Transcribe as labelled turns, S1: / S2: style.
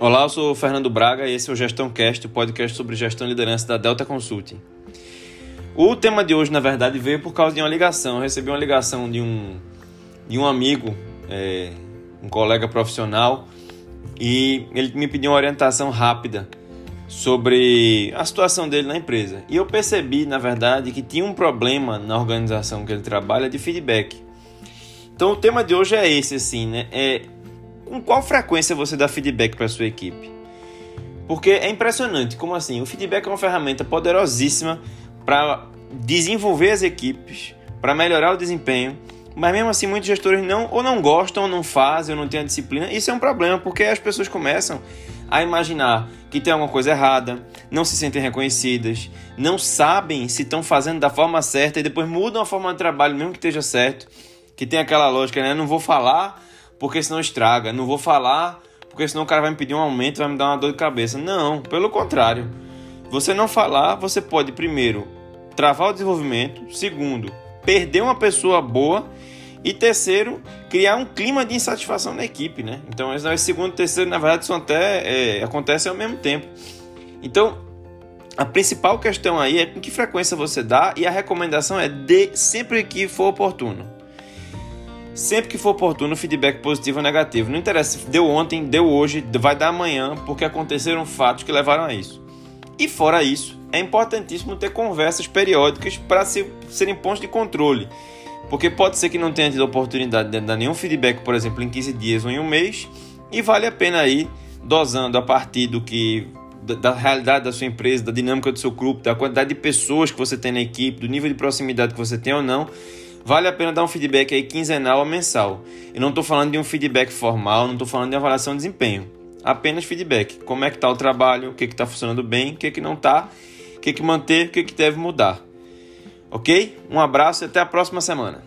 S1: Olá, eu sou o Fernando Braga e esse é o Gestão Cast, o podcast sobre gestão e liderança da Delta Consulting. O tema de hoje, na verdade, veio por causa de uma ligação. Eu recebi uma ligação de um, de um amigo, é, um colega profissional, e ele me pediu uma orientação rápida sobre a situação dele na empresa. E eu percebi, na verdade, que tinha um problema na organização que ele trabalha de feedback. Então o tema de hoje é esse, assim, né? É com qual frequência você dá feedback para sua equipe? Porque é impressionante como assim, o feedback é uma ferramenta poderosíssima para desenvolver as equipes, para melhorar o desempenho, mas mesmo assim muitos gestores não ou não gostam, ou não fazem, ou não têm a disciplina. Isso é um problema, porque as pessoas começam a imaginar que tem alguma coisa errada, não se sentem reconhecidas, não sabem se estão fazendo da forma certa e depois mudam a forma de trabalho mesmo que esteja certo, que tem aquela lógica, né? Não vou falar porque senão estraga. Não vou falar porque senão o cara vai me pedir um aumento, vai me dar uma dor de cabeça. Não, pelo contrário. Você não falar, você pode primeiro travar o desenvolvimento, segundo, perder uma pessoa boa e terceiro, criar um clima de insatisfação na equipe, né? Então, esse segundo e terceiro, na verdade, são até é, acontecem ao mesmo tempo. Então, a principal questão aí é com que frequência você dá e a recomendação é de sempre que for oportuno. Sempre que for oportuno, feedback positivo ou negativo. Não interessa se deu ontem, deu hoje, vai dar amanhã, porque aconteceram fatos que levaram a isso. E fora isso, é importantíssimo ter conversas periódicas para ser, serem pontos de controle. Porque pode ser que não tenha tido oportunidade de dar nenhum feedback, por exemplo, em 15 dias ou em um mês, e vale a pena aí dosando a partir do que da realidade da sua empresa, da dinâmica do seu grupo, da quantidade de pessoas que você tem na equipe, do nível de proximidade que você tem ou não, vale a pena dar um feedback aí quinzenal ou mensal. Eu não estou falando de um feedback formal, não estou falando de avaliação de desempenho. Apenas feedback. Como é que está o trabalho, o que está funcionando bem, o que, que não está, o que, que manter, o que, que deve mudar. Ok? Um abraço e até a próxima semana.